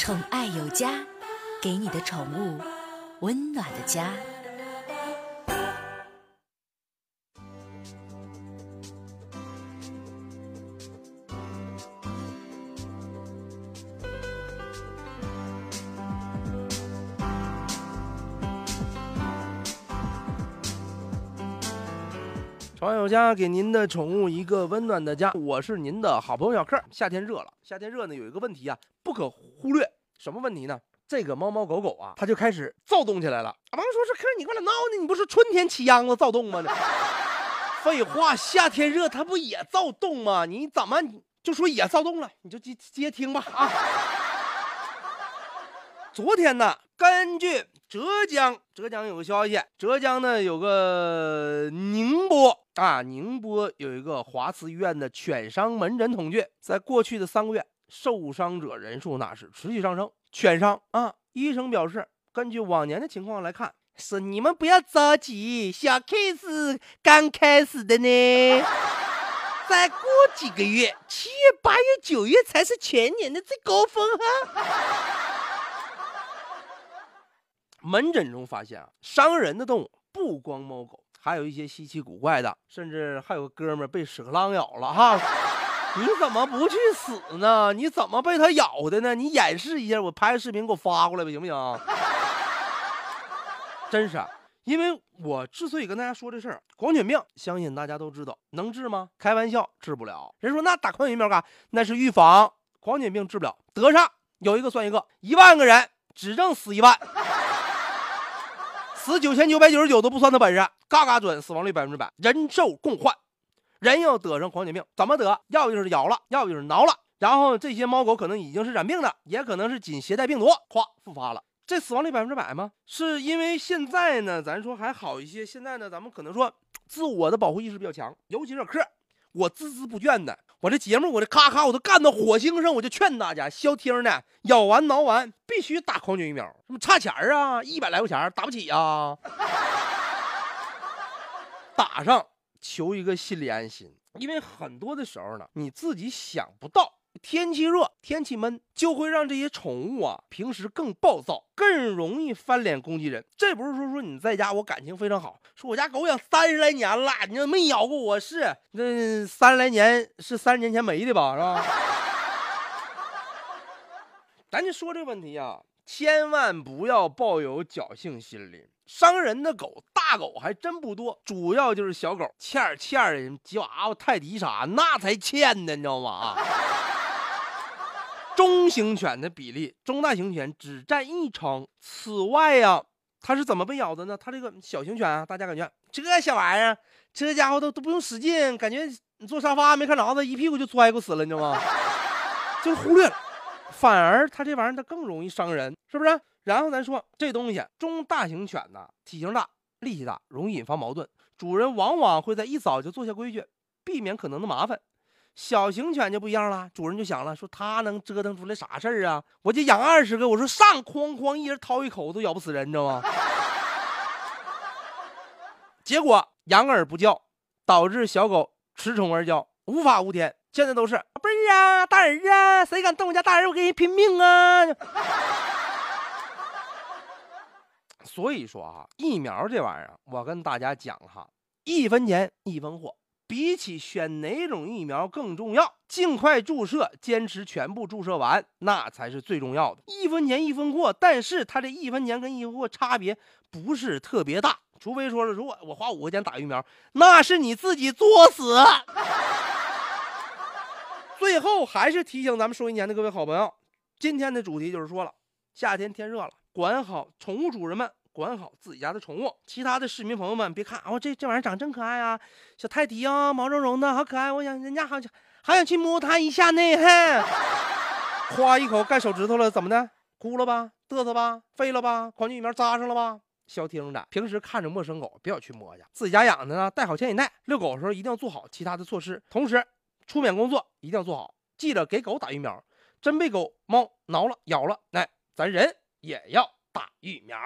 宠爱有家，给你的宠物温暖的家。宠爱有家，给您的宠物一个温暖的家。我是您的好朋友小克。夏天热了，夏天热呢，有一个问题啊，不可忽略。什么问题呢？这个猫猫狗狗啊，它就开始躁动起来了。啊王说：“是克，你过来闹呢？你不是春天起秧子躁动吗？” 废话，夏天热它不也躁动吗？你怎么就说也躁动了？你就接接听吧啊！昨天呢，根据浙江，浙江有个消息，浙江呢有个宁波。啊，宁波有一个华慈医院的犬伤门诊统计，在过去的三个月，受伤者人数那是持续上升。犬伤啊，医生表示，根据往年的情况来看，是你们不要着急，小 case 刚开始的呢。再过几个月，七月、八月、九月才是全年的最高峰哈。门诊中发现啊，伤人的动物不光猫狗。还有一些稀奇古怪的，甚至还有个哥们被屎壳郎咬了哈！你怎么不去死呢？你怎么被他咬的呢？你演示一下，我拍个视频给我发过来呗，行不行？真是，因为我之所以跟大家说这事儿，狂犬病相信大家都知道，能治吗？开玩笑，治不了。人说那打狂犬疫苗干？那是预防狂犬病，治不了。得上有一个算一个，一万个人只挣死一万。死九千九百九十九都不算他本事，嘎嘎准，死亡率百分之百，人兽共患。人要得上狂犬病，怎么得？要不就是咬了，要不就是挠了。然后这些猫狗可能已经是染病的，也可能是仅携带病毒，咵复发了。这死亡率百分之百吗？是因为现在呢，咱说还好一些。现在呢，咱们可能说自我的保护意识比较强，尤其是克。我孜孜不倦的，我这节目我这咔咔我都干到火星上，我就劝大家消停的，咬完挠完必须打狂犬疫苗，什么差钱啊，一百来块钱打不起啊，打上求一个心理安心，因为很多的时候呢，你自己想不到。天气热，天气闷，就会让这些宠物啊，平时更暴躁，更容易翻脸攻击人。这不是说说你在家我感情非常好，说我家狗养三十来年了，你没咬过我是那三十来年是三十年前没的吧，是吧？咱就说这问题啊，千万不要抱有侥幸心理。伤人的狗，大狗还真不多，主要就是小狗，欠儿欠儿的吉娃娃、泰迪啥，那才欠呢，你知道吗？啊。中型犬的比例，中大型犬只占一成。此外呀，它是怎么被咬的呢？它这个小型犬啊，大家感觉这小玩意儿，这家伙都都不用使劲，感觉你坐沙发没看着它，一屁股就摔过死了，你知道吗？就是忽略了，反而它这玩意儿它更容易伤人，是不是？然后咱说这东西，中大型犬呢，体型大，力气大，容易引发矛盾，主人往往会在一早就做下规矩，避免可能的麻烦。小型犬就不一样了，主人就想了，说它能折腾出来啥事儿啊？我就养二十个，我说上哐哐，一人掏一口都咬不死人，你知道吗？结果养而不教，导致小狗恃宠而骄，无法无天。现在都是宝贝儿啊，大人啊，谁敢动我家大人，我跟人拼命啊！所以说啊，疫苗这玩意儿，我跟大家讲哈，一分钱一分货。比起选哪种疫苗更重要，尽快注射，坚持全部注射完，那才是最重要的。一分钱一分货，但是它这一分钱跟一分货差别不是特别大，除非说了，如果我花五块钱打疫苗，那是你自己作死。最后还是提醒咱们收音前的各位好朋友，今天的主题就是说了，夏天天热了，管好宠物主人们。管好自己家的宠物，其他的市民朋友们别看哦，这这玩意儿长真可爱啊，小泰迪啊，毛茸茸的好可爱，我想人家好想好想去摸它一下呢，嘿，夸一口盖手指头了，怎么的？哭了吧？嘚瑟吧？废了吧？狂犬疫苗扎上了吧？消停着，平时看着陌生狗，别老去摸去，自己家养的呢，带好牵引带，遛狗的时候一定要做好其他的措施，同时出免工作一定要做好，记着给狗打疫苗，真被狗猫挠了咬了，哎咱人也要打疫苗。